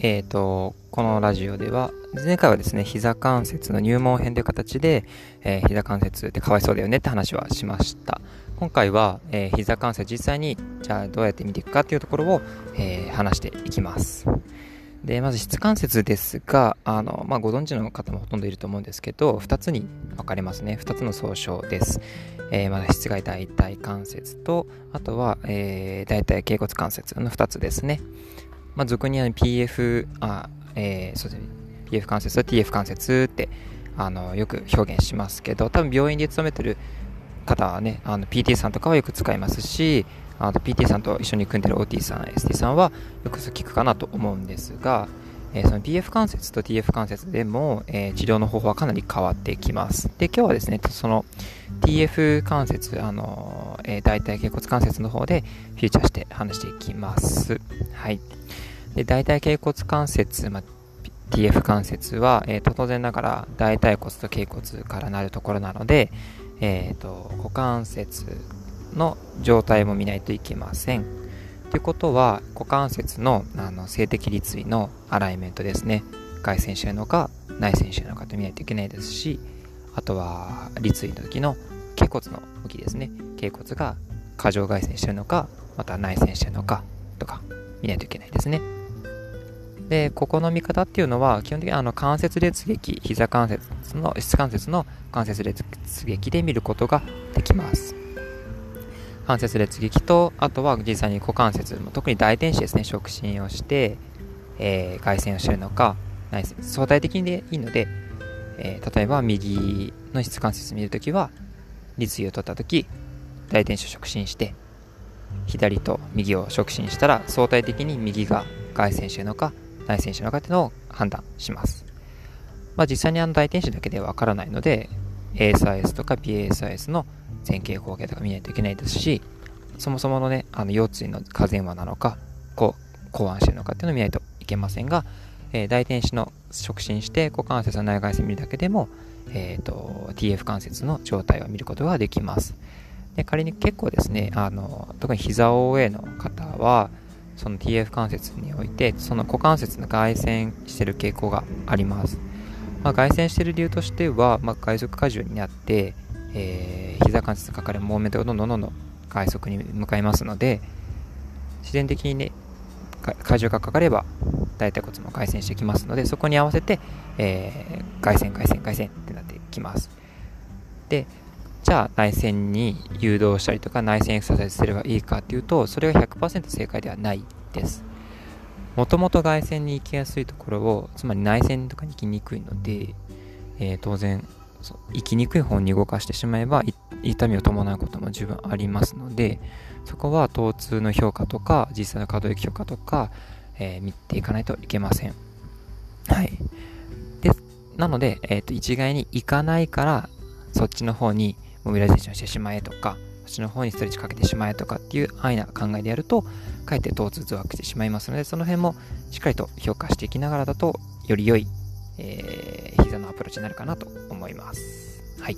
えっ、ー、と、このラジオでは、前回はですね、膝関節の入門編という形で、えー、膝関節ってかわいそうだよねって話はしました。今回は、えー、膝関節実際に、じゃあどうやって見ていくかっていうところを、えー、話していきます。で、まず質関節ですが、あの、まあ、ご存知の方もほとんどいると思うんですけど、2つに分かれますね。2つの総称です。えー、まだ室外大腿関節と、あとは、えー、大腿頸骨関節の2つですね。まあ、俗に PF、あ、えー、そうですね、PF 関節と TF 関節ってあのよく表現しますけど、多分病院で勤めてる方はね、あの PT さんとかはよく使いますし、あと PT さんと一緒に組んでる OT さん、ST さんはよく聞くかなと思うんですが、えその PF 関節と TF 関節でも、え、治療の方法はかなり変わってきます。で、今日はですね、その TF 関節、あの、え、大腿頸骨関節の方でフューチャーして話していきます。はい。で大腿頸骨関節、ま、TF 関節は、えー、当然ながら大腿骨と頸骨からなるところなので、えーと、股関節の状態も見ないといけません。ということは股関節のあの静的立位のアライメントですね外旋してるのか内旋してるのかと見ないといけないですしあとは立位の時の頸骨の向きですね頸骨が過剰外旋してるのかまた内旋してるのかとか見ないといけないですね。で、ここの見方っていうのは、基本的にあの関節列撃、膝関節の、質関節の関節列撃で見ることができます。関節列撃と、あとは実際に股関節、特に大天使ですね、触診をして、えー、外旋をしてるのか、内旋、相対的にでいいので、えー、例えば右の質関節見るときは、立位を取ったとき、大天使を触診して、左と右を触診したら、相対的に右が外旋してるのか、内選手の方っていうのを判断します。まあ、実際にあの大天使だけではわからないので、ASIS とか BASIS の前傾後傾とか見ないといけないですし、そもそものね、あの腰椎の下前話なのか、こう、考案してるのかっていうのを見ないといけませんが、えー、大天使の触診して股関節の内外線見るだけでも、えーと、TF 関節の状態を見ることができます。で仮に結構ですね、あの特に膝 OA の方は、その TF 関節においてその股関節の外旋してる傾向があります、まあ、外旋してる理由としては、まあ、外側荷重になって、えー、膝関節かかるモーメントがどんどんどんどん外側に向かいますので自然的にね荷重がかかれば大腿骨も外旋してきますのでそこに合わせて、えー、外旋外旋外旋ってなってきます。でじゃあ内線に誘導したりとか内線エクササイズすればいいかっていうとそれが100%正解ではないです。もともと外線に行きやすいところをつまり内線とかに行きにくいので、えー、当然行きにくい方に動かしてしまえば痛みを伴うことも十分ありますのでそこは疼痛の評価とか実際の可動域評価とか、えー、見ていかないといけません。はい。でなので、えーと一概に行かないからそっちの方にモビライゼーションしてしまえとか、そっちの方にストレッチかけてしまえとかっていう安易な考えでやると、かえって疼痛増悪してしまいますので、その辺もしっかりと評価していきながらだと、より良い、えー、膝のアプローチになるかなと思います。はい。